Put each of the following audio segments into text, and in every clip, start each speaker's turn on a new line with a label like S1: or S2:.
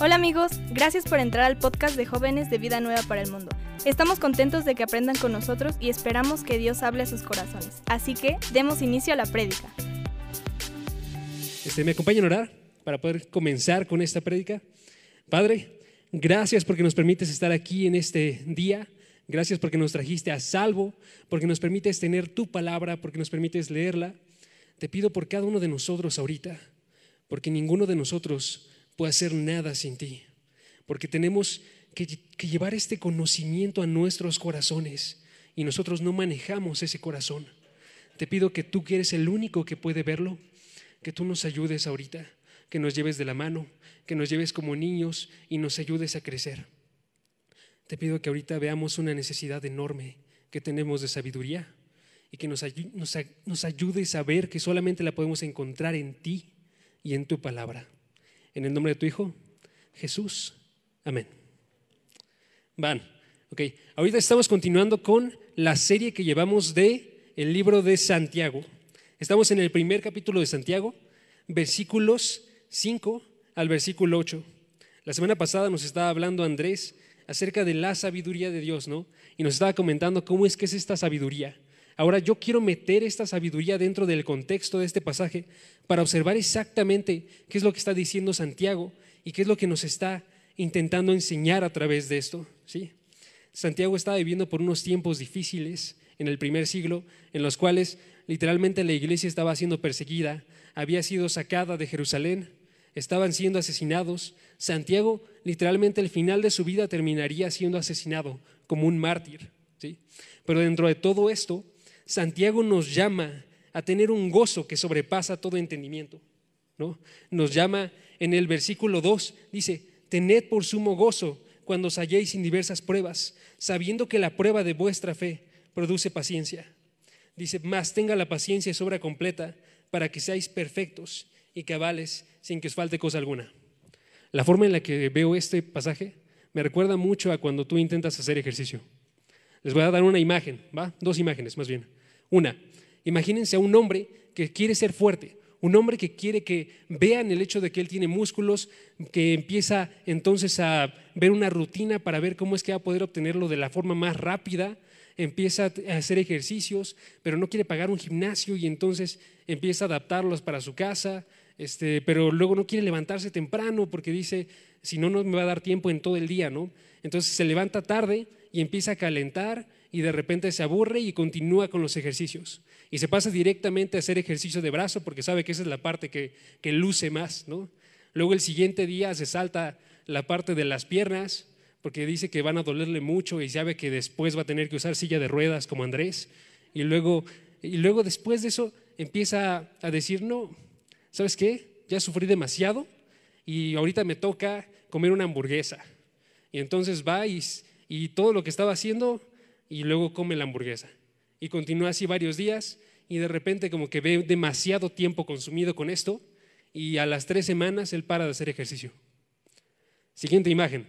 S1: Hola amigos, gracias por entrar al podcast de jóvenes de Vida Nueva para el Mundo. Estamos contentos de que aprendan con nosotros y esperamos que Dios hable a sus corazones. Así que demos inicio a la prédica.
S2: Este, ¿Me acompañan a orar para poder comenzar con esta prédica? Padre, gracias porque nos permites estar aquí en este día. Gracias porque nos trajiste a salvo, porque nos permites tener tu palabra, porque nos permites leerla. Te pido por cada uno de nosotros ahorita, porque ninguno de nosotros hacer nada sin ti, porque tenemos que, que llevar este conocimiento a nuestros corazones y nosotros no manejamos ese corazón. Te pido que tú que eres el único que puede verlo, que tú nos ayudes ahorita, que nos lleves de la mano, que nos lleves como niños y nos ayudes a crecer. Te pido que ahorita veamos una necesidad enorme que tenemos de sabiduría y que nos ayudes a ver que solamente la podemos encontrar en ti y en tu palabra. En el nombre de tu Hijo, Jesús. Amén. Van. Ok, ahorita estamos continuando con la serie que llevamos de el libro de Santiago. Estamos en el primer capítulo de Santiago, versículos 5 al versículo 8. La semana pasada nos estaba hablando Andrés acerca de la sabiduría de Dios, ¿no? Y nos estaba comentando cómo es que es esta sabiduría. Ahora yo quiero meter esta sabiduría dentro del contexto de este pasaje para observar exactamente qué es lo que está diciendo Santiago y qué es lo que nos está intentando enseñar a través de esto. ¿sí? Santiago estaba viviendo por unos tiempos difíciles en el primer siglo, en los cuales literalmente la iglesia estaba siendo perseguida, había sido sacada de Jerusalén, estaban siendo asesinados. Santiago literalmente al final de su vida terminaría siendo asesinado como un mártir. ¿sí? Pero dentro de todo esto, Santiago nos llama a tener un gozo que sobrepasa todo entendimiento. ¿no? Nos llama en el versículo 2, dice, tened por sumo gozo cuando os halléis en diversas pruebas, sabiendo que la prueba de vuestra fe produce paciencia. Dice, más tenga la paciencia sobra completa para que seáis perfectos y cabales sin que os falte cosa alguna. La forma en la que veo este pasaje me recuerda mucho a cuando tú intentas hacer ejercicio. Les voy a dar una imagen, ¿va? Dos imágenes más bien. Una, imagínense a un hombre que quiere ser fuerte, un hombre que quiere que vean el hecho de que él tiene músculos, que empieza entonces a ver una rutina para ver cómo es que va a poder obtenerlo de la forma más rápida, empieza a hacer ejercicios, pero no quiere pagar un gimnasio y entonces empieza a adaptarlos para su casa, este, pero luego no quiere levantarse temprano porque dice, si no, no me va a dar tiempo en todo el día, ¿no? Entonces se levanta tarde y empieza a calentar y de repente se aburre y continúa con los ejercicios. Y se pasa directamente a hacer ejercicio de brazo porque sabe que esa es la parte que, que luce más, ¿no? Luego el siguiente día se salta la parte de las piernas porque dice que van a dolerle mucho y sabe que después va a tener que usar silla de ruedas como Andrés. Y luego, y luego después de eso empieza a decir, no, ¿sabes qué? Ya sufrí demasiado y ahorita me toca comer una hamburguesa. Y entonces va y, todo lo que estaba haciendo y luego come la hamburguesa. Y continúa así varios días y de repente como que ve demasiado tiempo consumido con esto y a las tres semanas él para de hacer ejercicio. Siguiente imagen.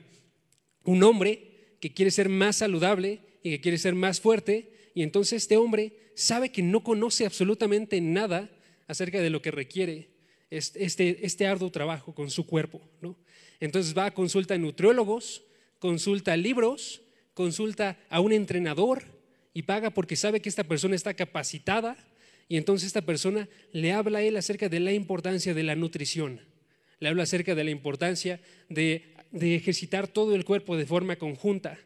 S2: Un hombre que quiere ser más saludable y que quiere ser más fuerte y entonces este hombre sabe que no conoce absolutamente nada acerca de lo que requiere este, este arduo trabajo con su cuerpo. ¿no? Entonces va a consulta a nutriólogos, consulta libros, consulta a un entrenador y paga porque sabe que esta persona está capacitada y entonces esta persona le habla a él acerca de la importancia de la nutrición, le habla acerca de la importancia de, de ejercitar todo el cuerpo de forma conjunta,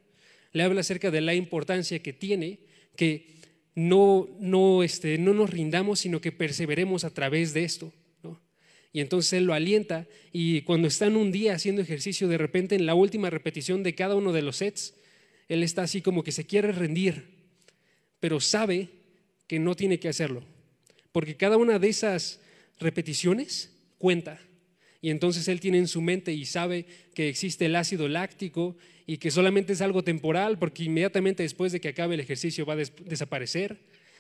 S2: le habla acerca de la importancia que tiene que no, no, este, no nos rindamos, sino que perseveremos a través de esto. Y entonces él lo alienta y cuando está en un día haciendo ejercicio, de repente en la última repetición de cada uno de los sets, él está así como que se quiere rendir, pero sabe que no tiene que hacerlo, porque cada una de esas repeticiones cuenta. Y entonces él tiene en su mente y sabe que existe el ácido láctico y que solamente es algo temporal porque inmediatamente después de que acabe el ejercicio va a desaparecer.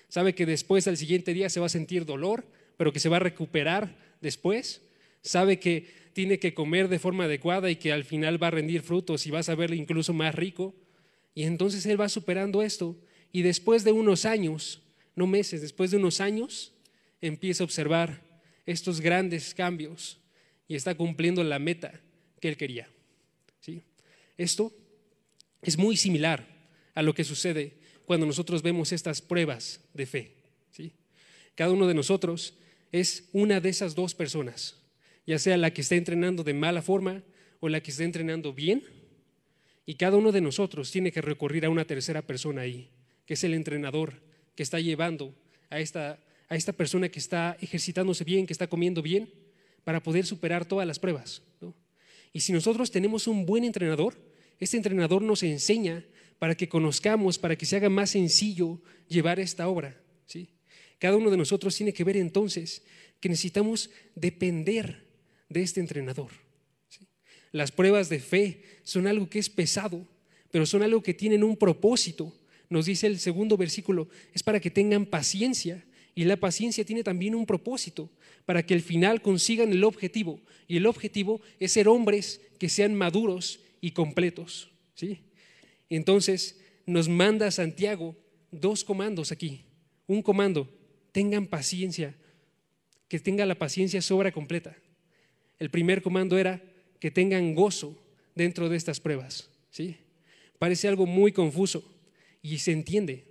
S2: Sabe que después al siguiente día se va a sentir dolor, pero que se va a recuperar después. Sabe que tiene que comer de forma adecuada y que al final va a rendir frutos y va a verle incluso más rico. Y entonces él va superando esto y después de unos años, no meses, después de unos años, empieza a observar estos grandes cambios y está cumpliendo la meta que él quería. ¿sí? Esto es muy similar a lo que sucede cuando nosotros vemos estas pruebas de fe. ¿sí? Cada uno de nosotros es una de esas dos personas, ya sea la que está entrenando de mala forma o la que está entrenando bien. Y cada uno de nosotros tiene que recurrir a una tercera persona ahí, que es el entrenador que está llevando a esta, a esta persona que está ejercitándose bien, que está comiendo bien, para poder superar todas las pruebas. Y si nosotros tenemos un buen entrenador, este entrenador nos enseña para que conozcamos, para que se haga más sencillo llevar esta obra. Cada uno de nosotros tiene que ver entonces que necesitamos depender de este entrenador. Las pruebas de fe son algo que es pesado, pero son algo que tienen un propósito. Nos dice el segundo versículo, es para que tengan paciencia. Y la paciencia tiene también un propósito, para que al final consigan el objetivo. Y el objetivo es ser hombres que sean maduros y completos. ¿sí? Entonces nos manda Santiago dos comandos aquí. Un comando, tengan paciencia, que tenga la paciencia sobra completa. El primer comando era que tengan gozo dentro de estas pruebas. ¿sí? Parece algo muy confuso y se entiende.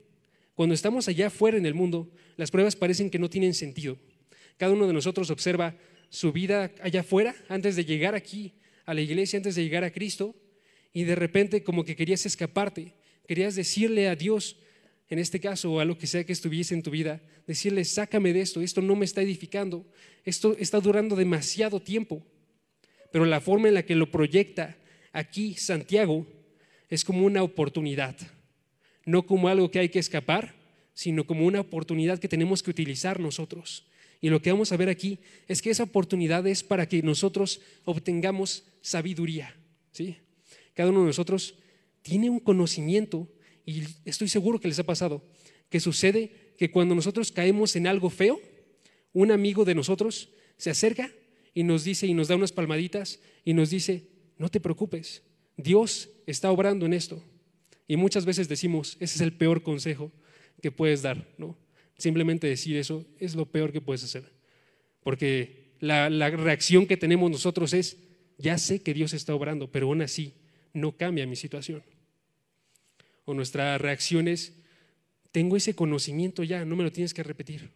S2: Cuando estamos allá afuera en el mundo, las pruebas parecen que no tienen sentido. Cada uno de nosotros observa su vida allá afuera antes de llegar aquí a la iglesia, antes de llegar a Cristo, y de repente como que querías escaparte, querías decirle a Dios, en este caso, o a lo que sea que estuviese en tu vida, decirle, sácame de esto, esto no me está edificando, esto está durando demasiado tiempo. Pero la forma en la que lo proyecta aquí Santiago es como una oportunidad, no como algo que hay que escapar, sino como una oportunidad que tenemos que utilizar nosotros. Y lo que vamos a ver aquí es que esa oportunidad es para que nosotros obtengamos sabiduría. ¿sí? Cada uno de nosotros tiene un conocimiento, y estoy seguro que les ha pasado, que sucede que cuando nosotros caemos en algo feo, un amigo de nosotros se acerca y nos dice y nos da unas palmaditas y nos dice, no te preocupes, Dios está obrando en esto. Y muchas veces decimos, ese es el peor consejo que puedes dar, ¿no? Simplemente decir eso es lo peor que puedes hacer. Porque la, reacción que tenemos nosotros es, ya sé que Dios está obrando, pero aún así no cambia mi situación. O nuestra reacción es, tengo ese conocimiento ya, no me lo tienes que repetir.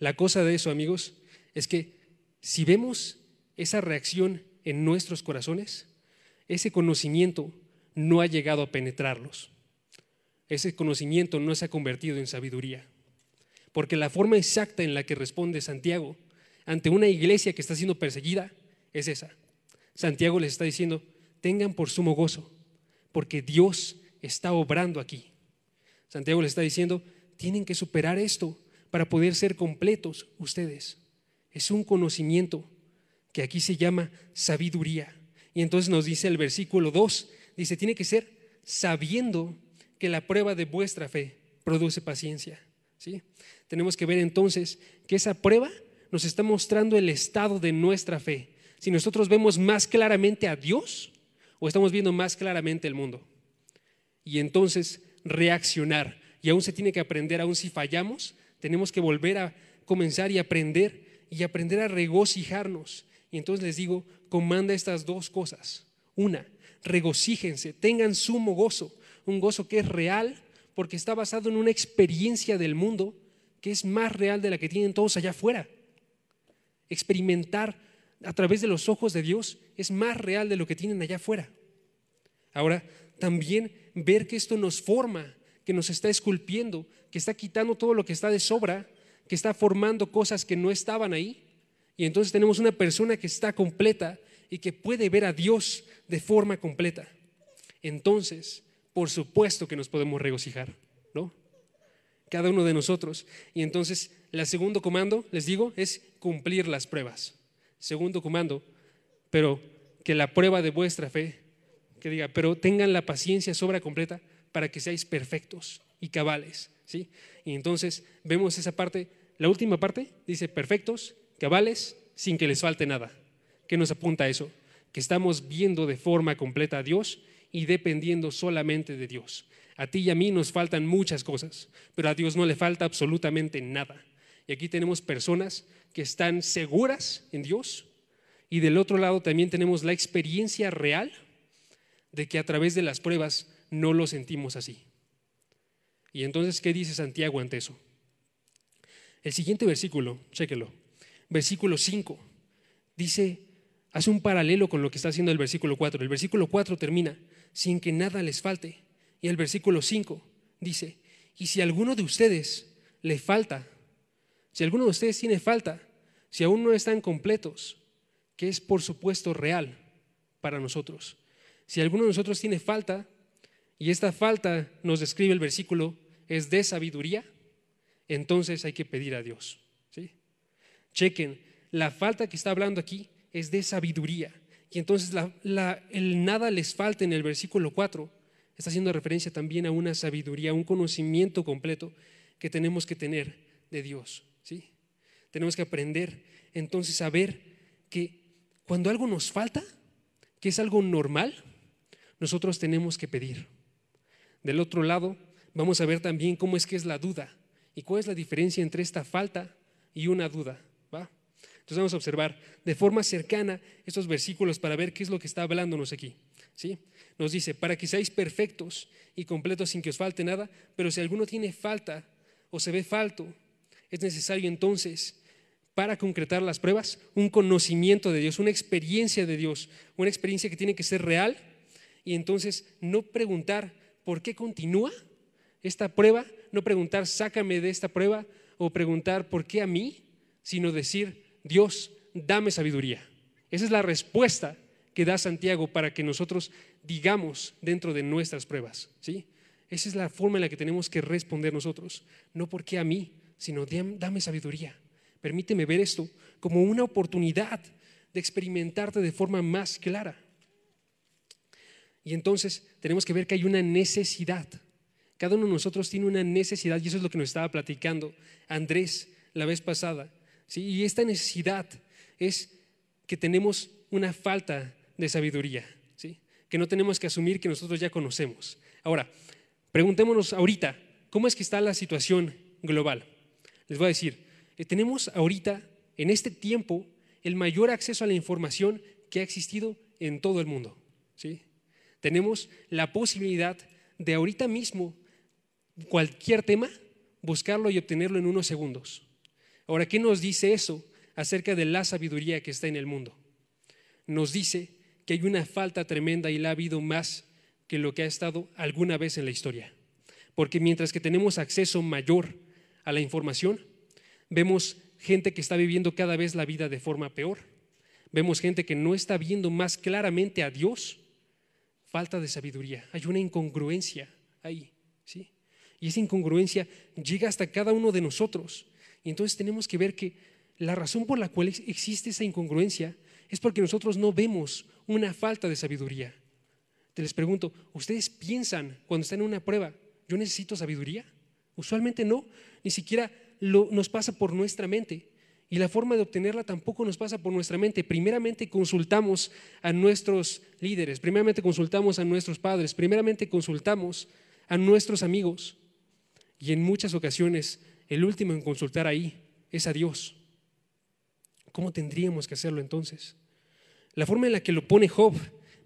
S2: La cosa de eso, amigos, es que si vemos esa reacción en nuestros corazones, ese conocimiento no ha llegado a penetrarlos ese conocimiento no se ha convertido en sabiduría. Porque la forma exacta en la que responde Santiago ante una iglesia que está siendo perseguida es esa. Santiago les está diciendo, tengan por sumo gozo, porque Dios está obrando aquí. Santiago les está diciendo, tienen que superar esto para poder ser completos ustedes. Es un conocimiento que aquí se llama sabiduría. Y entonces nos dice el versículo 2, dice, tiene que ser sabiendo que la prueba de vuestra fe produce paciencia. ¿sí? Tenemos que ver entonces que esa prueba nos está mostrando el estado de nuestra fe. Si nosotros vemos más claramente a Dios o estamos viendo más claramente el mundo. Y entonces reaccionar. Y aún se tiene que aprender, aún si fallamos, tenemos que volver a comenzar y aprender y aprender a regocijarnos. Y entonces les digo, comanda estas dos cosas. Una, regocíjense, tengan sumo gozo un gozo que es real porque está basado en una experiencia del mundo que es más real de la que tienen todos allá afuera. Experimentar a través de los ojos de Dios es más real de lo que tienen allá afuera. Ahora, también ver que esto nos forma, que nos está esculpiendo, que está quitando todo lo que está de sobra, que está formando cosas que no estaban ahí. Y entonces tenemos una persona que está completa y que puede ver a Dios de forma completa. Entonces, por supuesto que nos podemos regocijar, ¿no? Cada uno de nosotros. Y entonces, el segundo comando, les digo, es cumplir las pruebas. Segundo comando, pero que la prueba de vuestra fe, que diga, pero tengan la paciencia sobra completa para que seáis perfectos y cabales, ¿sí? Y entonces vemos esa parte, la última parte dice perfectos, cabales, sin que les falte nada. ¿Qué nos apunta a eso? Que estamos viendo de forma completa a Dios y dependiendo solamente de Dios. A ti y a mí nos faltan muchas cosas, pero a Dios no le falta absolutamente nada. Y aquí tenemos personas que están seguras en Dios Y del otro lado también tenemos la experiencia real de que a través de las pruebas no lo sentimos así. Y entonces, ¿qué dice Santiago ante eso? El siguiente versículo, chéquelo, versículo 5, dice, hace un paralelo con lo que está haciendo el versículo 4. El versículo 4 termina, sin que nada les falte. Y el versículo 5 dice, y si alguno de ustedes le falta, si alguno de ustedes tiene falta, si aún no están completos, que es por supuesto real para nosotros. Si alguno de nosotros tiene falta, y esta falta nos describe el versículo, es de sabiduría, entonces hay que pedir a Dios. ¿sí? Chequen, la falta que está hablando aquí es de sabiduría. Y entonces el nada les falta en el versículo 4 está haciendo referencia también a una sabiduría, un conocimiento completo que tenemos que tener de Dios. ¿Sí? Tenemos que aprender entonces a ver que cuando algo nos falta, que es algo normal, nosotros tenemos que pedir. Del otro lado, vamos a ver también cómo es que es la duda y cuál es la diferencia entre esta falta y una duda. ¿va? Entonces vamos a observar de forma cercana estos versículos para ver qué es lo que está hablándonos aquí. ¿sí? Nos dice, para que seáis perfectos y completos sin que os falte nada, pero si alguno tiene falta o se ve falto, es necesario entonces para concretar las pruebas, un conocimiento de Dios, una experiencia de Dios, una experiencia que tiene que ser real y entonces no preguntar ¿por qué continúa esta prueba? No preguntar, sácame de esta prueba o preguntar, ¿por qué a mí? Sino decir, Dios, dame sabiduría. Esa es la respuesta que da Santiago para que nosotros digamos dentro de nuestras pruebas. ¿sí? Esa es la forma en la que tenemos que responder nosotros. No por qué a mí, sino dame sabiduría. Permíteme ver esto como una oportunidad de experimentarte de forma más clara. Y entonces tenemos que ver que hay una necesidad. Cada uno de nosotros tiene una necesidad y eso es lo que nos estaba platicando Andrés la vez pasada. ¿sí? Y esta necesidad es que tenemos una falta de sabiduría, ¿sí? que no tenemos que asumir que nosotros ya conocemos. Ahora, preguntémonos ahorita, ¿cómo es que está la situación global? Les voy a decir, eh, tenemos ahorita, en este tiempo, el mayor acceso a la información que ha existido en todo el mundo. ¿sí? Tenemos la posibilidad de ahorita mismo, cualquier tema, buscarlo y obtenerlo en unos segundos. Ahora, ¿qué nos dice eso acerca de la sabiduría que está en el mundo? Nos dice que hay una falta tremenda y la ha habido más que lo que ha estado alguna vez en la historia. Porque mientras que tenemos acceso mayor a la información, vemos gente que está viviendo cada vez la vida de forma peor. Vemos gente que no está viendo más claramente a Dios falta de sabiduría, hay una incongruencia ahí, ¿sí? Y esa incongruencia llega hasta cada uno de nosotros. Y entonces tenemos que ver que la razón por la cual existe esa incongruencia es porque nosotros no vemos una falta de sabiduría. Te les pregunto, ¿ustedes piensan cuando están en una prueba, yo necesito sabiduría? Usualmente no, ni siquiera lo, nos pasa por nuestra mente. Y la forma de obtenerla tampoco nos pasa por nuestra mente. Primeramente consultamos a nuestros líderes, primeramente consultamos a nuestros padres, primeramente consultamos a nuestros amigos. Y en muchas ocasiones el último en consultar ahí es a Dios. ¿Cómo tendríamos que hacerlo entonces? La forma en la que lo pone Job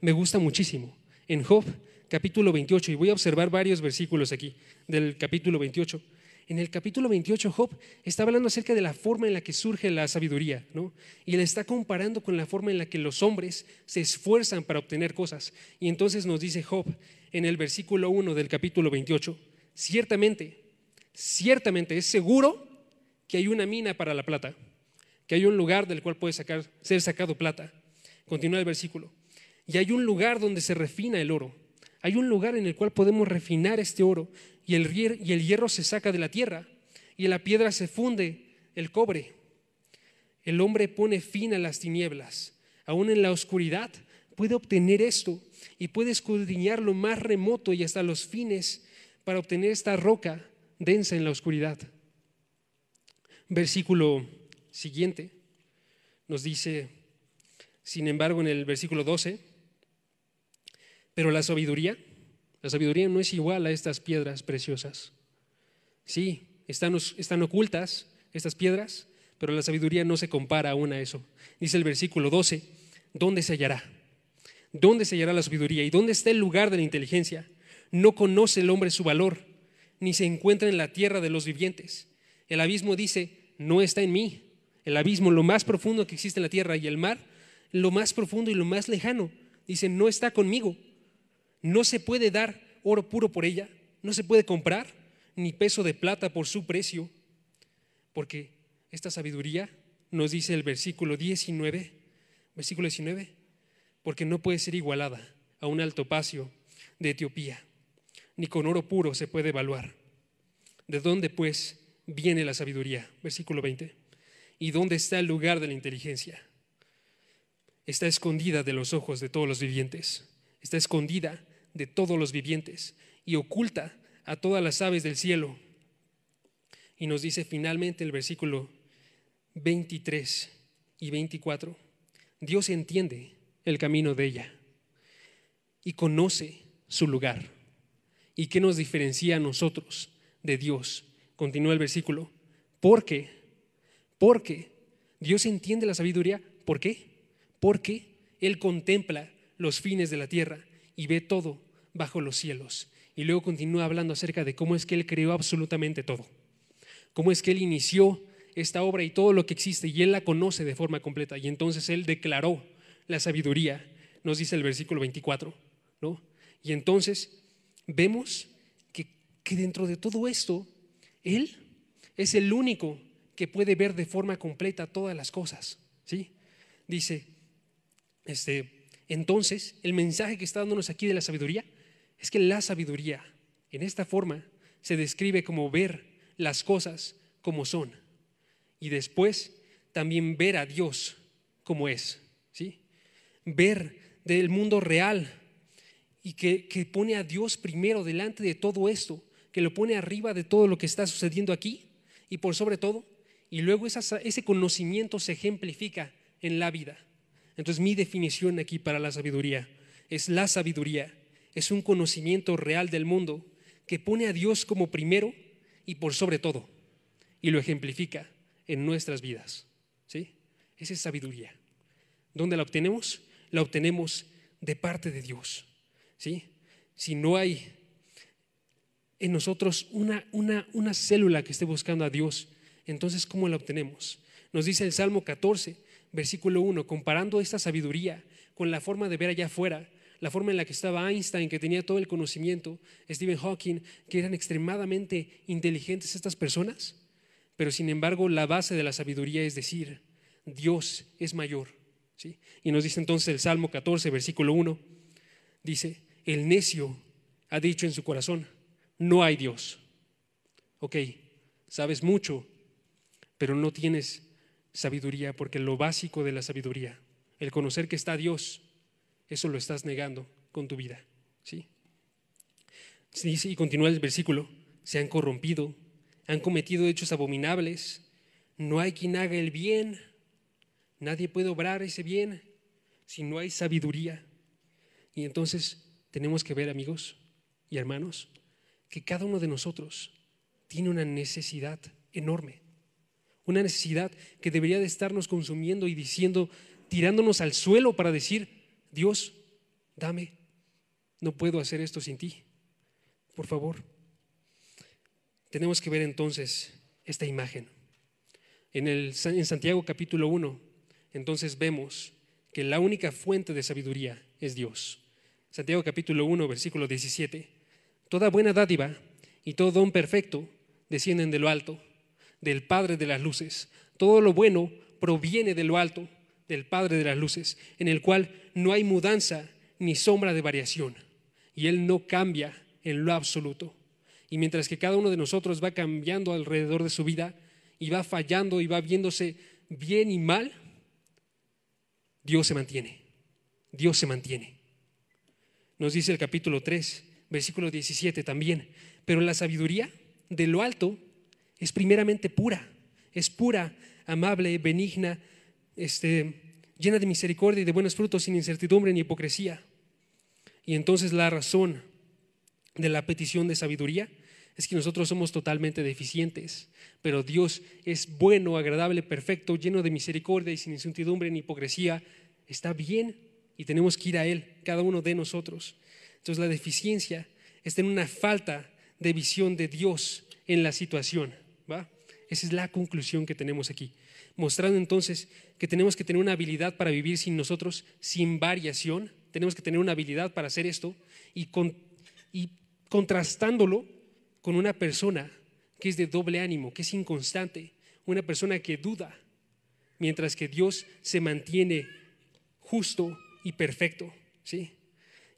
S2: me gusta muchísimo. En Job capítulo 28, y voy a observar varios versículos aquí del capítulo 28 en el capítulo 28 Job está hablando acerca de la forma en la que surge la sabiduría, ¿no? Y él está comparando con la forma en la que los hombres se esfuerzan para obtener cosas. Y entonces nos dice Job en el versículo 1 del capítulo 28, ciertamente, ciertamente es seguro que hay una mina para la plata, que hay un lugar del cual puede ser sacado plata. Continúa el versículo. Y hay un lugar donde se refina el oro. Hay un lugar en el cual podemos refinar este oro y el, y el hierro se saca de la tierra y en la piedra se funde el cobre. El hombre pone fin a las tinieblas. Aún en la oscuridad puede obtener esto y puede escudriñar lo más remoto y hasta los fines para obtener esta roca densa en la oscuridad. Versículo siguiente nos dice, sin embargo, en el versículo 12, pero la sabiduría la sabiduría no es igual a estas piedras preciosas. Sí, están, están ocultas estas piedras, pero la sabiduría no se compara aún a eso. Dice el versículo 12, ¿dónde se hallará? ¿Dónde se hallará la sabiduría? ¿Y dónde está el lugar de la inteligencia? No conoce el hombre su valor, ni se encuentra en la tierra de los vivientes. El abismo dice, no está en mí. El abismo, lo más profundo que existe en la tierra, y el mar, lo más profundo y lo más lejano, dice, no está conmigo. No se puede dar oro puro por ella, no se puede comprar ni peso de plata por su precio, porque esta sabiduría nos dice el versículo 19, versículo 19, porque no puede ser igualada a un altopacio de Etiopía, ni con oro puro se puede evaluar. ¿De dónde pues viene la sabiduría? Versículo 20. ¿Y dónde está el lugar de la inteligencia? Está escondida de los ojos de todos los vivientes, está escondida de todos los vivientes y oculta a todas las aves del cielo. Y nos dice finalmente el versículo 23 y 24, Dios entiende el camino de ella y conoce su lugar. ¿Y qué nos diferencia a nosotros de Dios? Continúa el versículo. Porque, porque Dios entiende la sabiduría. ¿Por qué? Porque Él contempla los fines de la tierra y ve todo bajo los cielos. Y luego continúa hablando acerca de cómo es que Él creó absolutamente todo. Cómo es que Él inició esta obra y todo lo que existe y Él la conoce de forma completa. Y entonces Él declaró la sabiduría, nos dice el versículo 24. ¿no? Y entonces vemos que, que dentro de todo esto, Él es el único que puede ver de forma completa todas las cosas. ¿sí? Dice, este, entonces, el mensaje que está dándonos aquí de la sabiduría es que la sabiduría, en esta forma, se describe como ver las cosas como son y después también ver a Dios como es, ¿sí? Ver del mundo real y que, que pone a Dios primero delante de todo esto, que lo pone arriba de todo lo que está sucediendo aquí y por sobre todo, y luego ese conocimiento se ejemplifica en la vida. Entonces mi definición aquí para la sabiduría es la sabiduría es un conocimiento real del mundo que pone a Dios como primero y por sobre todo y lo ejemplifica en nuestras vidas. ¿Sí? Esa es sabiduría. ¿Dónde la obtenemos? La obtenemos de parte de Dios. ¿Sí? Si no hay en nosotros una, una, una célula que esté buscando a Dios, entonces ¿cómo la obtenemos? Nos dice el Salmo 14, versículo 1, comparando esta sabiduría con la forma de ver allá afuera, la forma en la que estaba Einstein, que tenía todo el conocimiento, Stephen Hawking, que eran extremadamente inteligentes estas personas, pero sin embargo la base de la sabiduría es decir, Dios es mayor. ¿sí? Y nos dice entonces el Salmo 14, versículo 1, dice, el necio ha dicho en su corazón, no hay Dios. Ok, sabes mucho, pero no tienes sabiduría, porque lo básico de la sabiduría, el conocer que está Dios, eso lo estás negando con tu vida. ¿sí? Y continúa el versículo, se han corrompido, han cometido hechos abominables, no hay quien haga el bien, nadie puede obrar ese bien si no hay sabiduría. Y entonces tenemos que ver, amigos y hermanos, que cada uno de nosotros tiene una necesidad enorme, una necesidad que debería de estarnos consumiendo y diciendo, tirándonos al suelo para decir, Dios, dame, no puedo hacer esto sin ti, por favor. Tenemos que ver entonces esta imagen. En, el, en Santiago capítulo 1, entonces vemos que la única fuente de sabiduría es Dios. Santiago capítulo 1, versículo 17. Toda buena dádiva y todo don perfecto descienden de lo alto, del Padre de las luces. Todo lo bueno proviene de lo alto, del Padre de las luces, en el cual no hay mudanza ni sombra de variación, y Él no cambia en lo absoluto. Y mientras que cada uno de nosotros va cambiando alrededor de su vida y va fallando y va viéndose bien y mal, Dios se mantiene. Dios se mantiene. Nos dice el capítulo 3, versículo 17 también. Pero la sabiduría de lo alto es primeramente pura, es pura, amable, benigna, este, llena de misericordia y de buenos frutos, sin incertidumbre ni hipocresía. Y entonces la razón de la petición de sabiduría es que nosotros somos totalmente deficientes, pero Dios es bueno, agradable, perfecto, lleno de misericordia y sin incertidumbre ni hipocresía. Está bien y tenemos que ir a Él, cada uno de nosotros. Entonces la deficiencia está en una falta de visión de Dios en la situación. Esa es la conclusión que tenemos aquí. Mostrando entonces que tenemos que tener una habilidad para vivir sin nosotros, sin variación. Tenemos que tener una habilidad para hacer esto y, contrastándolo con una persona que es de doble ánimo, que es inconstante, una persona que duda, mientras que Dios se mantiene justo y perfecto. ¿sí?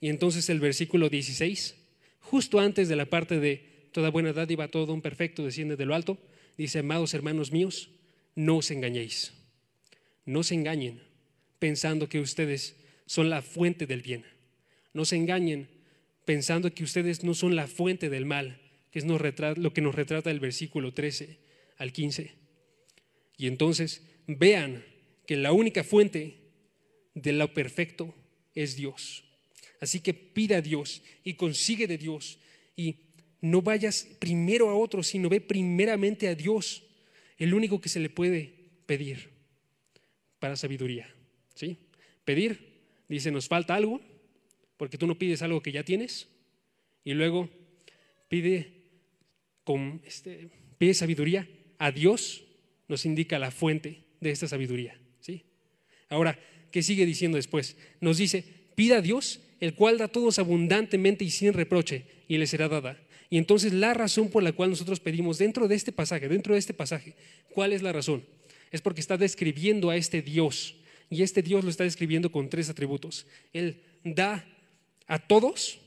S2: Y entonces el versículo 16, justo antes de la parte de toda buena dádiva, todo un perfecto desciende de lo alto, dice, amados hermanos míos, no os engañéis, no se engañen pensando que ustedes son la fuente del bien, no se engañen pensando que ustedes no son la fuente del mal, que es lo que nos retrata el versículo 13 al 15. Y entonces vean que la única fuente de lo perfecto es Dios. Así que pida a Dios y consigue de Dios y no vayas primero a otro, sino ve primeramente a Dios, el único que se le puede pedir para sabiduría. ¿sí? Pedir, dice, nos falta algo, porque tú no pides algo que ya tienes, y luego pide, con, este, pide sabiduría a Dios, nos indica la fuente de esta sabiduría. ¿sí? Ahora, ¿qué sigue diciendo después? Nos dice, pida a Dios el cual da a todos abundantemente y sin reproche, y le será dada. Y entonces la razón por la cual nosotros pedimos dentro de este pasaje, dentro de este pasaje, ¿cuál es la razón? Es porque está describiendo a este Dios, y este Dios lo está describiendo con tres atributos. Él da a todos,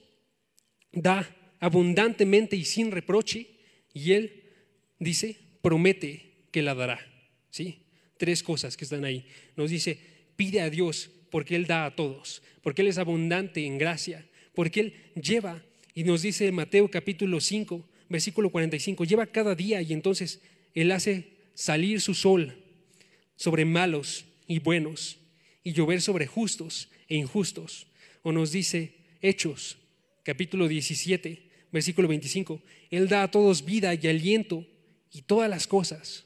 S2: da abundantemente y sin reproche, y Él dice, promete que la dará. ¿Sí? Tres cosas que están ahí. Nos dice, pide a Dios porque Él da a todos, porque Él es abundante en gracia, porque Él lleva, y nos dice Mateo capítulo 5, versículo 45, lleva cada día y entonces Él hace salir su sol sobre malos y buenos y llover sobre justos e injustos. O nos dice Hechos capítulo 17, versículo 25, Él da a todos vida y aliento y todas las cosas.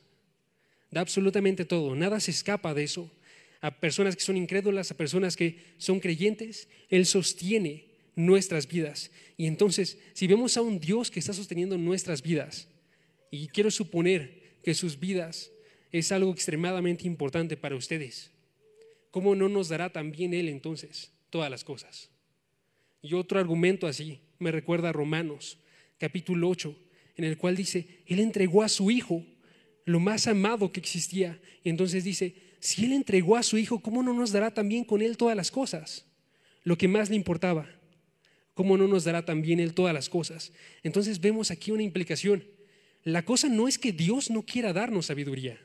S2: Da absolutamente todo, nada se escapa de eso a personas que son incrédulas, a personas que son creyentes, Él sostiene nuestras vidas. Y entonces, si vemos a un Dios que está sosteniendo nuestras vidas, y quiero suponer que sus vidas es algo extremadamente importante para ustedes, ¿cómo no nos dará también Él entonces todas las cosas? Y otro argumento así me recuerda a Romanos capítulo 8, en el cual dice, Él entregó a su Hijo lo más amado que existía. Y entonces dice, si Él entregó a su Hijo, ¿cómo no nos dará también con Él todas las cosas? Lo que más le importaba. ¿Cómo no nos dará también Él todas las cosas? Entonces vemos aquí una implicación. La cosa no es que Dios no quiera darnos sabiduría.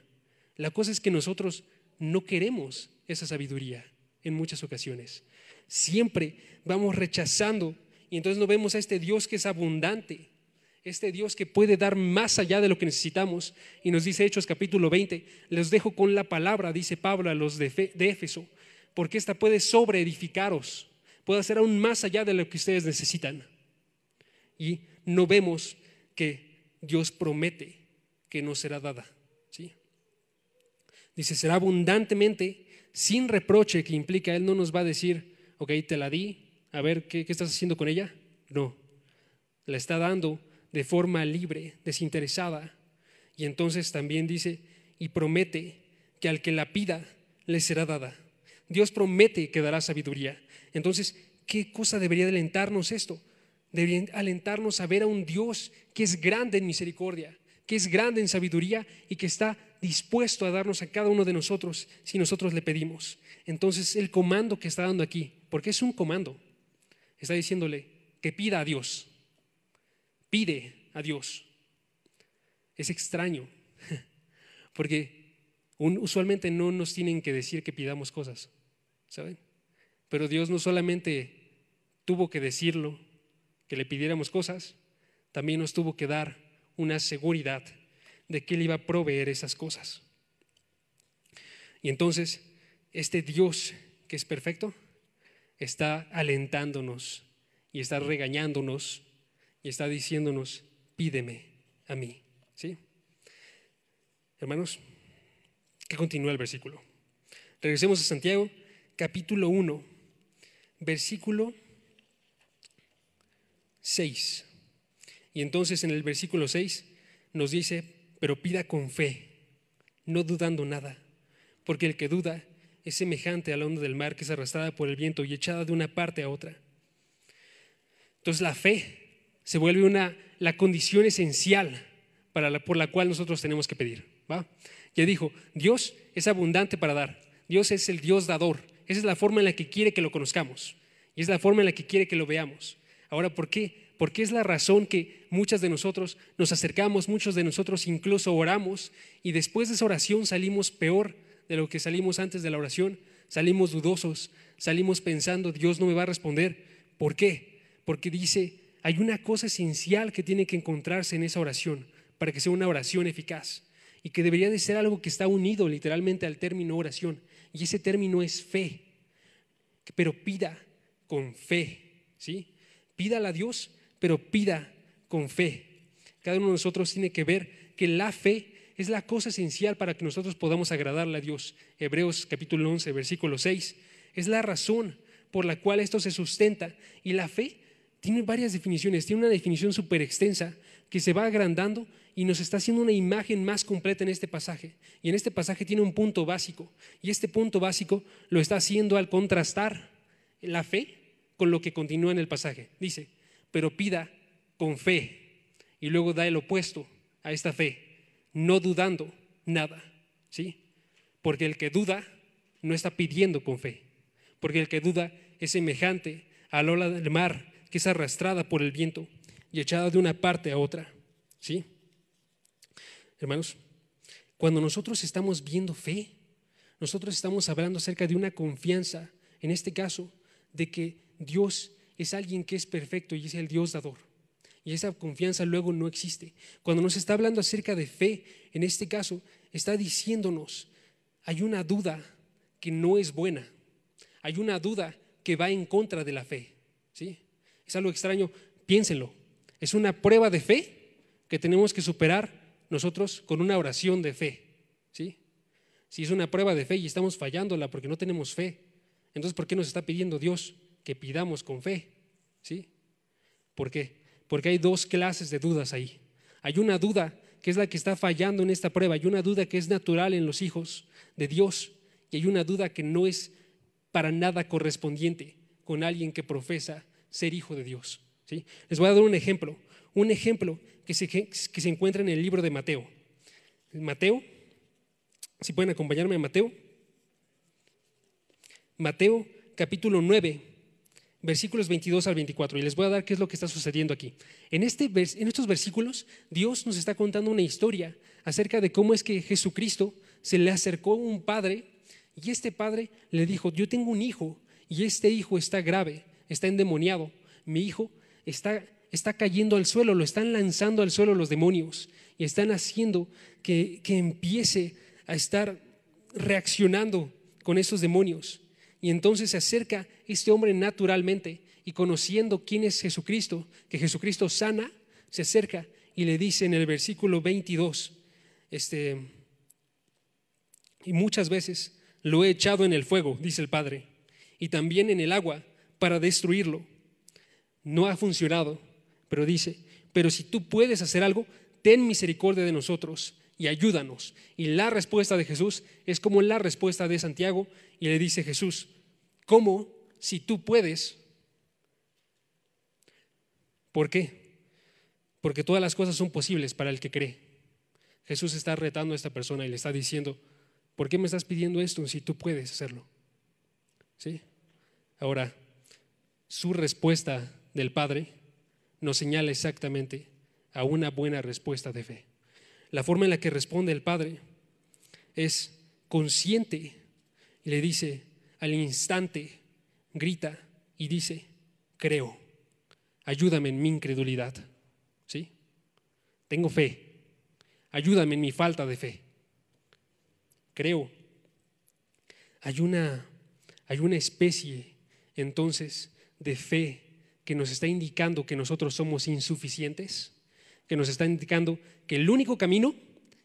S2: La cosa es que nosotros no queremos esa sabiduría en muchas ocasiones. Siempre vamos rechazando y entonces no vemos a este Dios que es abundante, este Dios que puede dar más allá de lo que necesitamos. Y nos dice Hechos capítulo 20, les dejo con la palabra, dice Pablo a los de, Éfeso, porque esta puede sobreedificaros, puede hacer aún más allá de lo que ustedes necesitan. Y no vemos que Dios promete que nos será dada. ¿sí? Dice, será abundantemente, sin reproche, que implica, Él no nos va a decir, ok, te la di, a ver, ¿qué, qué estás haciendo con ella? No, la está dando de forma libre, desinteresada. Y entonces también dice, y promete que al que la pida le será dada. Dios promete que dará sabiduría. Entonces, ¿qué cosa debería alentarnos esto? Debería alentarnos a ver a un Dios que es grande en misericordia, que es grande en sabiduría y que está dispuesto a darnos a cada uno de nosotros si nosotros le pedimos. Entonces, el comando que está dando aquí, porque es un comando, está diciéndole que pida a Dios pide a Dios. Es extraño, porque usualmente no nos tienen que decir que pidamos cosas, ¿saben? Pero Dios no solamente tuvo que decirlo, que le pidiéramos cosas, también nos tuvo que dar una seguridad de que Él iba a proveer esas cosas. Y entonces, este Dios que es perfecto, está alentándonos y está regañándonos y está diciéndonos, pídeme a mí. ¿Sí? Hermanos, que continúa el versículo. Regresemos a Santiago, capítulo 1, versículo 6. Y entonces en el versículo 6 nos dice, pero pida con fe, no dudando nada, porque el que duda es semejante a la onda del mar que es arrastrada por el viento y echada de una parte a otra. Entonces la fe se vuelve una, la condición esencial para la, por la cual nosotros tenemos que pedir. ¿va? Ya dijo, Dios es abundante para dar, Dios es el Dios dador, esa es la forma en la que quiere que lo conozcamos y es la forma en la que quiere que lo veamos. Ahora, ¿por qué? Porque es la razón que muchas de nosotros nos acercamos, muchos de nosotros incluso oramos y después de esa oración salimos peor de lo que salimos antes de la oración, salimos dudosos, salimos pensando, Dios no me va a responder. ¿Por qué? Porque dice, hay una cosa esencial que tiene que encontrarse en esa oración para que sea una oración eficaz y que debería de ser algo que está unido literalmente al término oración y ese término es fe. Pero pida con fe, ¿sí? Pídala a Dios, pero pida con fe. Cada uno de nosotros tiene que ver que la fe es la cosa esencial para que nosotros podamos agradarle a Dios. Hebreos capítulo 11, versículo 6. Es la razón por la cual esto se sustenta. Y la fe tiene varias definiciones. Tiene una definición súper extensa que se va agrandando y nos está haciendo una imagen más completa en este pasaje. Y en este pasaje tiene un punto básico. Y este punto básico lo está haciendo al contrastar la fe con lo que continúa en el pasaje. Dice, pero pida con fe. Y luego da el opuesto a esta fe, no dudando nada. ¿Sí? Porque el que duda no está pidiendo con fe. Porque el que duda es semejante a la ola del mar que es arrastrada por el viento y echada de una parte a otra. ¿Sí? Hermanos, cuando nosotros estamos viendo fe, nosotros estamos hablando acerca de una confianza, en este caso, de que Dios es alguien que es perfecto y es el Dios dador. Y esa confianza luego no existe. Cuando nos está hablando acerca de fe, en este caso, está diciéndonos, hay una duda que no es buena. Hay una duda que va en contra de la fe. ¿sí? Es algo extraño, piénsenlo. Es una prueba de fe que tenemos que superar nosotros con una oración de fe. ¿sí? Si es una prueba de fe y estamos fallándola porque no tenemos fe, entonces ¿por qué nos está pidiendo Dios que pidamos con fe? ¿Sí? ¿Por qué? Porque hay dos clases de dudas ahí. Hay una duda que es la que está fallando en esta prueba, hay una duda que es natural en los hijos de Dios y hay una duda que no es para nada correspondiente con alguien que profesa ser hijo de Dios. ¿sí? Les voy a dar un ejemplo, un ejemplo que se, que se encuentra en el libro de Mateo. Mateo, si pueden acompañarme a Mateo. Mateo capítulo 9, versículos 22 al 24. Y les voy a dar qué es lo que está sucediendo aquí. En, este, en estos versículos, Dios nos está contando una historia acerca de cómo es que Jesucristo se le acercó a un padre y este padre le dijo, yo tengo un hijo y este hijo está grave, está endemoniado. Mi hijo está está cayendo al suelo, lo están lanzando al suelo los demonios y están haciendo que, empiece a estar reaccionando con esos demonios. Y entonces se acerca este hombre naturalmente y conociendo quién es Jesucristo, que Jesucristo sana, se acerca y le dice en el versículo 22, este, y muchas veces lo he echado en el fuego, dice el Padre, y también en el agua para destruirlo. No ha funcionado, pero dice, pero si tú puedes hacer algo, ten misericordia de nosotros y ayúdanos. Y la respuesta de Jesús es como la respuesta de Santiago y le dice Jesús, ¿cómo si tú puedes? ¿Por qué? Porque todas las cosas son posibles para el que cree. Jesús está retando a esta persona y le está diciendo, ¿por qué me estás pidiendo esto si tú puedes hacerlo? ¿Sí? Ahora, su respuesta del Padre nos señala exactamente a una buena respuesta de fe. La forma en la que responde el Padre es consciente y le dice al instante, grita y dice, creo, ayúdame en mi incredulidad. ¿Sí? Tengo fe, ayúdame en mi falta de fe. Creo. Hay una, hay una especie entonces de fe que nos está indicando que nosotros somos insuficientes, que nos está indicando que el único camino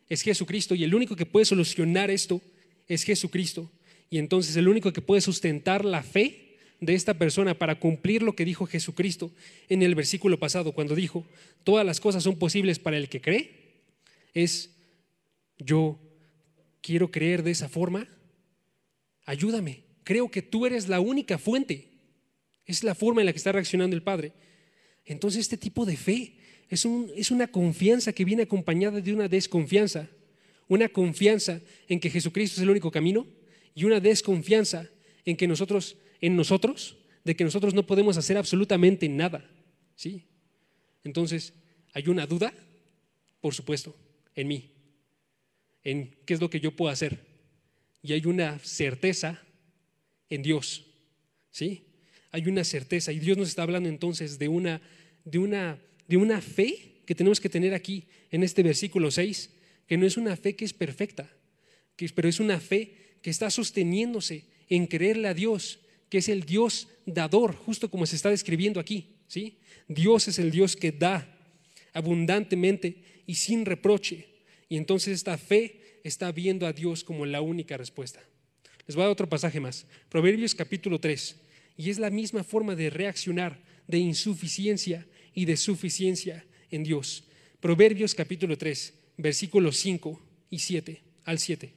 S2: es Jesucristo y el único que puede solucionar esto es Jesucristo. Y entonces el único que puede sustentar la fe de esta persona para cumplir lo que dijo Jesucristo en el versículo pasado, cuando dijo, todas las cosas son posibles para el que cree, es, yo quiero creer de esa forma, ayúdame, creo que tú eres la única fuente, es la forma en la que está reaccionando el Padre. Entonces este tipo de fe es, un, es una confianza que viene acompañada de una desconfianza, una confianza en que Jesucristo es el único camino y una desconfianza en que nosotros, en nosotros, de que nosotros no podemos hacer absolutamente nada. ¿sí? Entonces, ¿hay una duda? Por supuesto, en mí, en qué es lo que yo puedo hacer. Y hay una certeza en Dios. ¿sí? Hay una certeza y Dios nos está hablando entonces de una, de una, de una fe que tenemos que tener aquí en este versículo 6, que no es una fe que es perfecta, que, pero es una fe que está sosteniéndose en creerle a Dios, que es el Dios dador, justo como se está describiendo aquí. ¿sí? Dios es el Dios que da abundantemente y sin reproche. Y entonces esta fe está viendo a Dios como la única respuesta. Les voy a dar otro pasaje más. Proverbios capítulo 3. Y es la misma forma de reaccionar de insuficiencia y de suficiencia en Dios. Proverbios capítulo 3, versículos 5 y 7 al 7.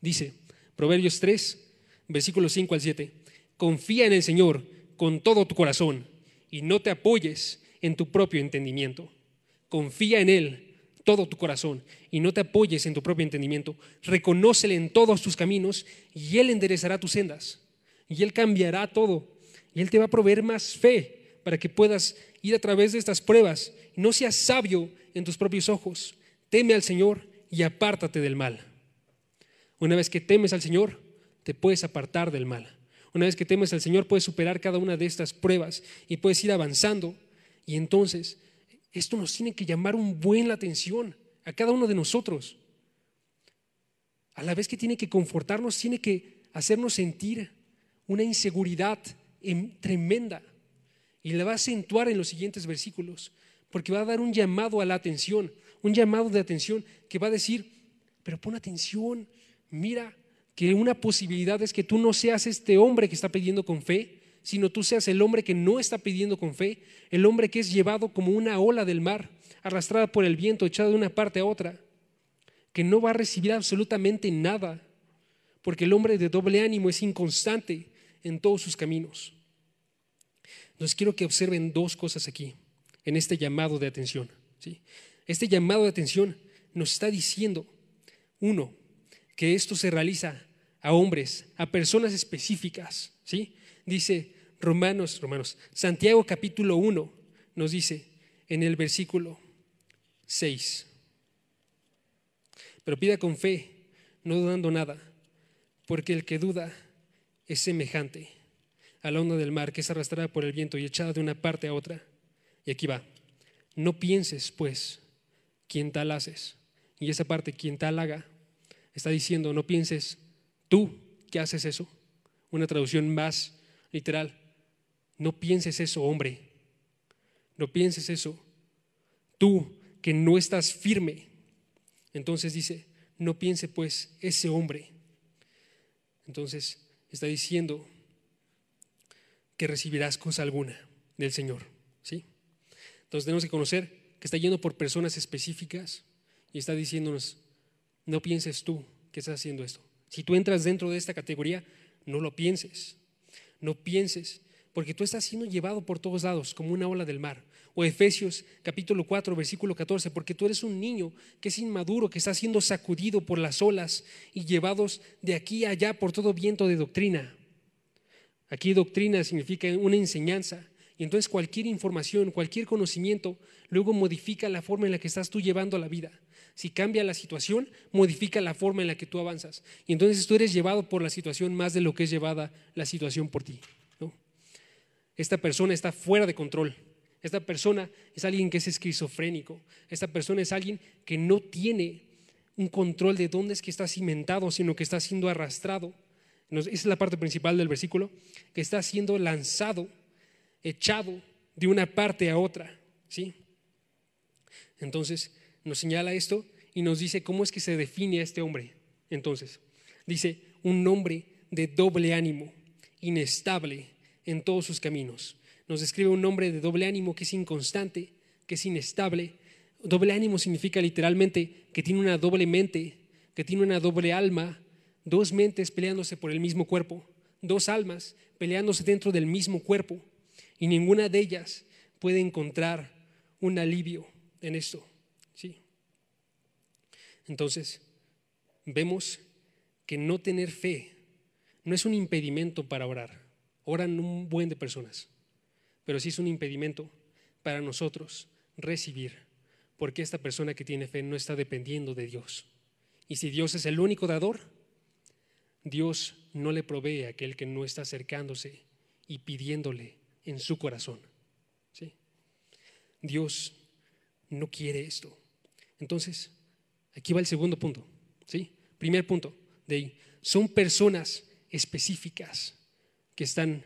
S2: Dice, Proverbios 3, versículos 5 al 7, confía en el Señor con todo tu corazón y no te apoyes en tu propio entendimiento. Confía en Él todo tu corazón y no te apoyes en tu propio entendimiento. Reconócele en todos tus caminos y Él enderezará tus sendas y Él cambiará todo y Él te va a proveer más fe para que puedas ir a través de estas pruebas. No seas sabio en tus propios ojos. Teme al Señor y apártate del mal. Una vez que temes al Señor, te puedes apartar del mal. Una vez que temes al Señor, puedes superar cada una de estas pruebas y puedes ir avanzando. Y entonces, esto nos tiene que llamar un buen la atención a cada uno de nosotros. A la vez que tiene que confortarnos, tiene que hacernos sentir una inseguridad tremenda. Y la va a acentuar en los siguientes versículos, porque va a dar un llamado a la atención, un llamado de atención que va a decir, pero pon atención, mira que una posibilidad es que tú no seas este hombre que está pidiendo con fe, sino tú seas el hombre que no está pidiendo con fe, el hombre que es llevado como una ola del mar, arrastrada por el viento, echada de una parte a otra, que no va a recibir absolutamente nada, porque el hombre de doble ánimo es inconstante en todos sus caminos. Entonces quiero que observen dos cosas aquí, en este llamado de atención. ¿sí? Este llamado de atención nos está diciendo, uno, que esto se realiza a hombres, a personas específicas, ¿sí? Dice Romanos, Romanos, Santiago capítulo 1 nos dice en el versículo 6. Pero pida con fe, no dudando nada, porque el que duda es semejante a la onda del mar que es arrastrada por el viento y echada de una parte a otra. Y aquí va. No pienses, pues, quién tal haces. Y esa parte, quien tal haga, está diciendo, no pienses tú que haces eso. Una traducción más literal, no pienses eso, hombre. No pienses eso. Tú que no estás firme. Entonces dice, no piense pues ese hombre. Entonces está diciendo que recibirás cosa alguna del Señor. ¿sí? Entonces tenemos que conocer que está yendo por personas específicas y está diciéndonos, no pienses tú que estás haciendo esto. Si tú entras dentro de esta categoría, no lo pienses. No pienses, porque tú estás siendo llevado por todos lados como una ola del mar. O Efesios capítulo 4, versículo 14, porque tú eres un niño que es inmaduro, que está siendo sacudido por las olas y llevados de aquí a allá por todo viento de doctrina. Aquí doctrina significa una enseñanza. Y entonces cualquier información, cualquier conocimiento, luego modifica la forma en la que estás tú llevando la vida. Si cambia la situación, modifica la forma en la que tú avanzas. Y entonces tú eres llevado por la situación más de lo que es llevada la situación por ti. Esta persona está fuera de control. Esta persona es alguien que es esquizofrénico. Esta persona es alguien que no tiene un control de dónde es que está cimentado, sino que está siendo arrastrado. Esa es la parte principal del versículo, que está siendo lanzado, echado de una parte a otra. ¿sí? Entonces nos señala esto y nos dice cómo es que se define a este hombre. Entonces, dice, un hombre de doble ánimo, inestable en todos sus caminos. Nos describe un hombre de doble ánimo que es inconstante, que es inestable. Doble ánimo significa literalmente que tiene una doble mente, que tiene una doble alma, dos mentes peleándose por el mismo cuerpo, dos almas peleándose dentro del mismo cuerpo, y ninguna de ellas puede encontrar un alivio en esto. ¿sí? Entonces, vemos que no tener fe no es un impedimento para orar. Oran un buen de personas, pero sí es un impedimento para nosotros recibir, porque esta persona que tiene fe no está dependiendo de Dios. Y si Dios es el único dador, Dios no le provee a aquel que no está acercándose y pidiéndole en su corazón. ¿sí? Dios no quiere esto. Entonces, aquí va el segundo punto. ¿sí? Primer punto de ahí. Son personas específicas que están,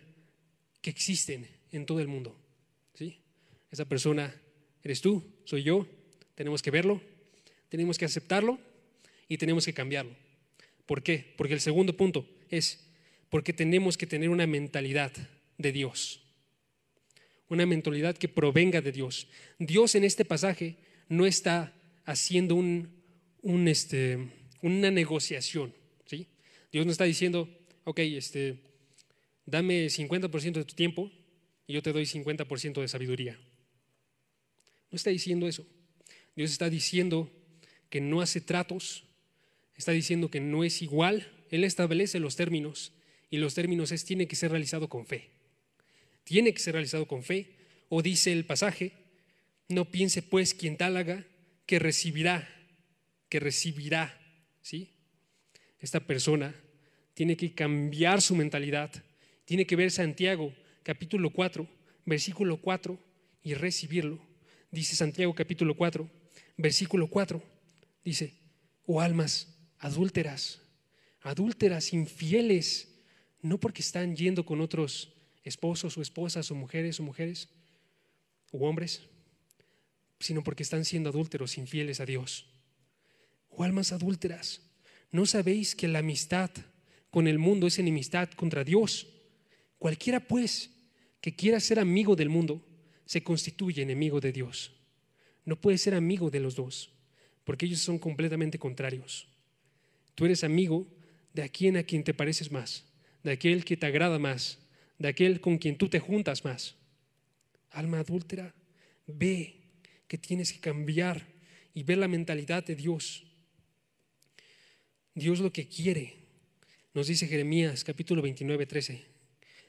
S2: que existen en todo el mundo. ¿sí? Esa persona eres tú, soy yo, tenemos que verlo, tenemos que aceptarlo y tenemos que cambiarlo. ¿Por qué? Porque el segundo punto es porque tenemos que tener una mentalidad de Dios. Una mentalidad que provenga de Dios. Dios en este pasaje no está haciendo un, este, una negociación. ¿sí? Dios no está diciendo, ok, este, dame 50% de tu tiempo y yo te doy 50% de sabiduría. No está diciendo eso. Dios está diciendo que no hace tratos, está diciendo que no es igual. Él establece los términos y los términos es tiene que ser realizado con fe. Tiene que ser realizado con fe. O dice el pasaje, no piense pues quien tal haga que recibirá, que recibirá, ¿sí? Esta persona tiene que cambiar su mentalidad, tiene que ver Santiago capítulo 4, versículo 4 y recibirlo. Dice Santiago capítulo 4, versículo 4, dice, oh almas adúlteras, adúlteras, infieles, no porque están yendo con otros esposos o esposas o mujeres o mujeres o hombres, sino porque están siendo adúlteros, infieles a Dios. O almas adúlteras, ¿no sabéis que la amistad con el mundo es enemistad contra Dios? Cualquiera pues que quiera ser amigo del mundo se constituye enemigo de Dios. No puede ser amigo de los dos, porque ellos son completamente contrarios. Tú eres amigo de aquel a quien te pareces más, de aquel que te agrada más, de aquel con quien tú te juntas más. Alma adúltera, ve que tienes que cambiar y ver la mentalidad de Dios. Dios lo que quiere, nos dice Jeremías capítulo 29, 13.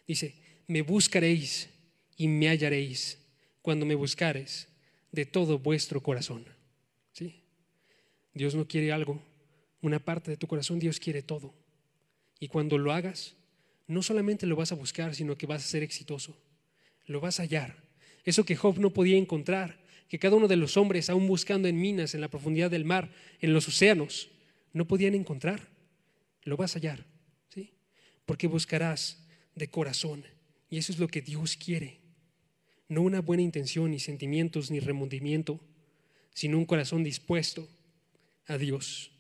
S2: Dice, me buscaréis y me hallaréis cuando me buscares de todo vuestro corazón. ¿Sí? Dios no quiere algo una parte de tu corazón, Dios quiere todo. Y cuando lo hagas, no solamente lo vas a buscar, sino que vas a ser exitoso. Lo vas a hallar. Eso que Job no podía encontrar, que cada uno de los hombres, aún buscando en minas, en la profundidad del mar, en los océanos, no podían encontrar, lo vas a hallar. ¿sí? Porque buscarás de corazón. Y eso es lo que Dios quiere. No una buena intención, ni sentimientos, ni remordimiento, sino un corazón dispuesto a Dios.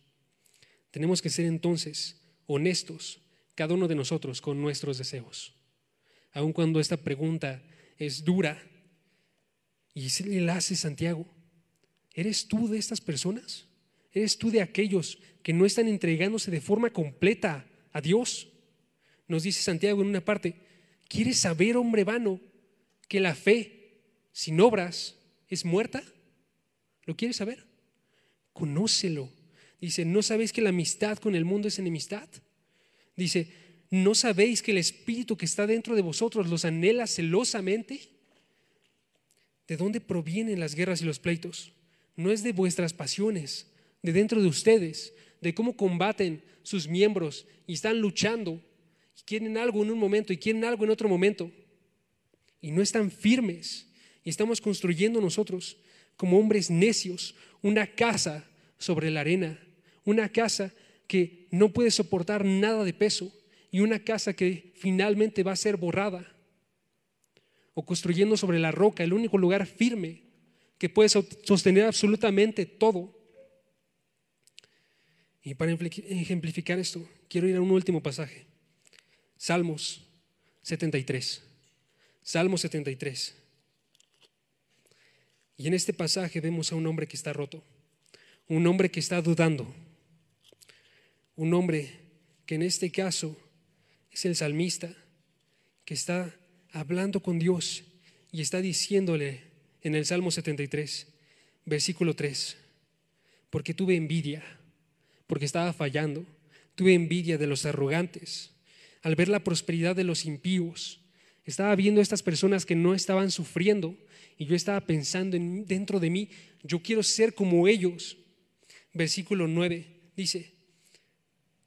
S2: Tenemos que ser entonces honestos, cada uno de nosotros, con nuestros deseos. Aun cuando esta pregunta es dura, y se le hace Santiago, ¿eres tú de estas personas? ¿Eres tú de aquellos que no están entregándose de forma completa a Dios? Nos dice Santiago en una parte, ¿quieres saber, hombre vano, que la fe sin obras es muerta? ¿Lo quieres saber? Conócelo Dice, ¿no sabéis que la amistad con el mundo es enemistad? Dice, ¿no sabéis que el espíritu que está dentro de vosotros los anhela celosamente? ¿De dónde provienen las guerras y los pleitos? No es de vuestras pasiones, de dentro de ustedes, de cómo combaten sus miembros y están luchando quieren algo en un momento y quieren algo en otro momento y no están firmes y estamos construyendo nosotros como hombres necios una casa sobre la arena una casa que no puede soportar nada de peso y una casa que finalmente va a ser borrada. O construyendo sobre la roca, el único lugar firme que puede sostener absolutamente todo. Y para ejemplificar esto, quiero ir a un último pasaje. Salmos 73. Salmos 73. Y en este pasaje vemos a un hombre que está roto, un hombre que está dudando, un hombre que en este caso es el salmista, que está hablando con Dios y está diciéndole en el Salmo 73, versículo 3, porque tuve envidia, porque estaba fallando, tuve envidia de los arrogantes, al ver la prosperidad de los impíos, estaba viendo a estas personas que no estaban sufriendo y yo estaba pensando en, dentro de mí, yo quiero ser como ellos. Versículo 9 dice,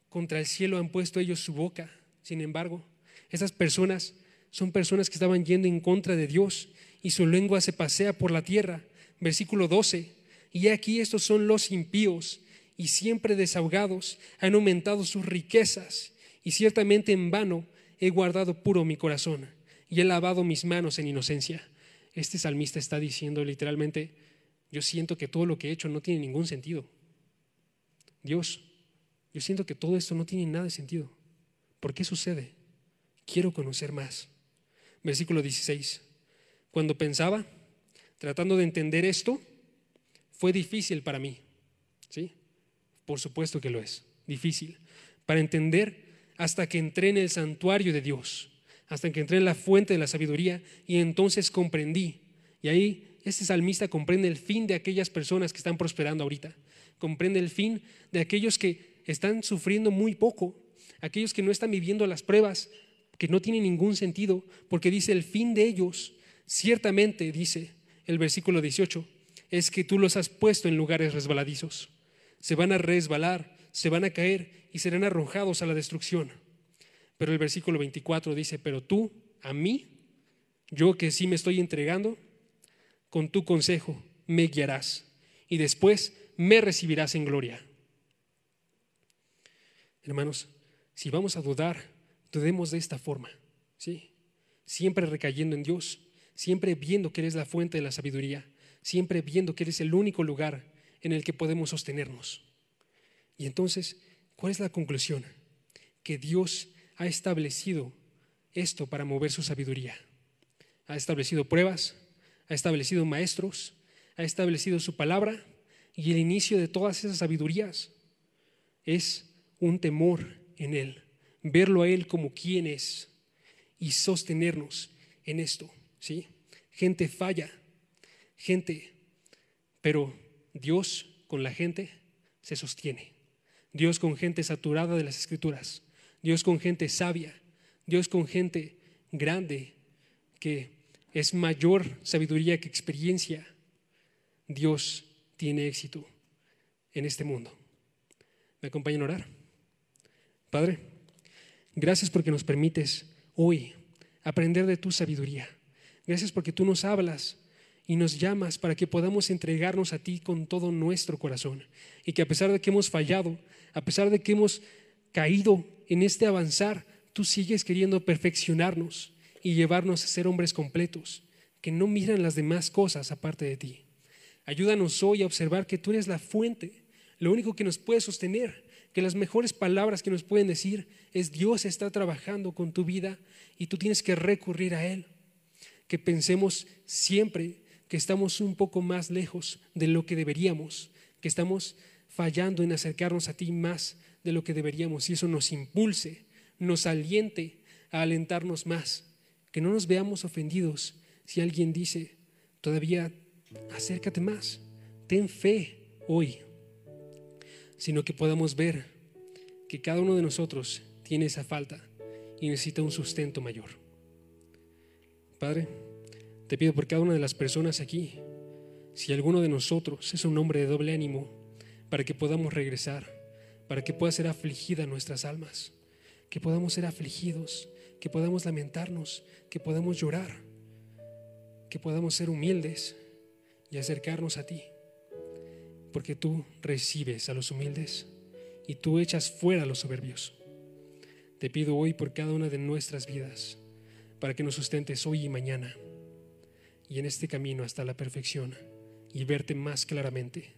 S2: contra el cielo han puesto ellos su boca, sin embargo, estas personas son personas que estaban yendo en contra de Dios y su lengua se pasea por la tierra. Versículo 12. Y aquí estos son los impíos y siempre desahogados han aumentado sus riquezas y ciertamente en vano he guardado puro mi corazón y he lavado mis manos en inocencia. Este salmista está diciendo literalmente, yo siento que todo lo que he hecho no tiene ningún sentido. Dios, yo siento que todo esto no tiene nada de sentido. ¿Por qué sucede? Quiero conocer más. Versículo 16. Cuando pensaba, tratando de entender esto, fue difícil para mí. ¿Sí? Por supuesto que lo es. Difícil. Para entender hasta que entré en el santuario de Dios, hasta que entré en la fuente de la sabiduría y entonces comprendí. Y ahí este salmista comprende el fin de aquellas personas que están prosperando ahorita. Comprende el fin de aquellos que están sufriendo muy poco, aquellos que no están viviendo las pruebas, que no tienen ningún sentido, porque dice el fin de ellos, ciertamente, dice el versículo 18, es que tú los has puesto en lugares resbaladizos. Se van a resbalar, se van a caer y serán arrojados a la destrucción. Pero el versículo 24 dice, pero tú, a mí, yo que sí me estoy entregando, con tu consejo me guiarás y después me recibirás en gloria. Hermanos, si vamos a dudar, dudemos de esta forma, ¿sí? Siempre recayendo en Dios, siempre viendo que eres la fuente de la sabiduría, siempre viendo que eres el único lugar en el que podemos sostenernos. Y entonces, ¿cuál es la conclusión? Que Dios ha establecido esto para mover su sabiduría. Ha establecido pruebas, ha establecido maestros, ha establecido su palabra y el inicio de todas esas sabidurías es un temor en Él, verlo a Él como quien es y sostenernos en esto. ¿sí? Gente falla, gente, pero Dios con la gente se sostiene. Dios con gente saturada de las escrituras. Dios con gente sabia. Dios con gente grande que es mayor sabiduría que experiencia. Dios tiene éxito en este mundo. ¿Me acompañan a orar? Padre, gracias porque nos permites hoy aprender de tu sabiduría. Gracias porque tú nos hablas y nos llamas para que podamos entregarnos a ti con todo nuestro corazón. Y que a pesar de que hemos fallado, a pesar de que hemos caído en este avanzar, tú sigues queriendo perfeccionarnos y llevarnos a ser hombres completos, que no miran las demás cosas aparte de ti. Ayúdanos hoy a observar que tú eres la fuente, lo único que nos puede sostener, que las mejores palabras que nos pueden decir es Dios está trabajando con tu vida y tú tienes que recurrir a Él. Que pensemos siempre que estamos un poco más lejos de lo que deberíamos, que estamos fallando en acercarnos a ti más de lo que deberíamos y eso nos impulse, nos aliente a alentarnos más, que no nos veamos ofendidos si alguien dice, todavía acércate más, ten fe hoy, sino que podamos ver que cada uno de nosotros tiene esa falta y necesita un sustento mayor. Padre, te pido por cada una de las personas aquí, si alguno de nosotros es un hombre de doble ánimo, para que podamos regresar, para que pueda ser afligida nuestras almas, que podamos ser afligidos, que podamos lamentarnos, que podamos llorar, que podamos ser humildes y acercarnos a ti, porque tú recibes a los humildes y tú echas fuera a los soberbios. Te pido hoy por cada una de nuestras vidas, para que nos sustentes hoy y mañana, y en este camino hasta la perfección, y verte más claramente.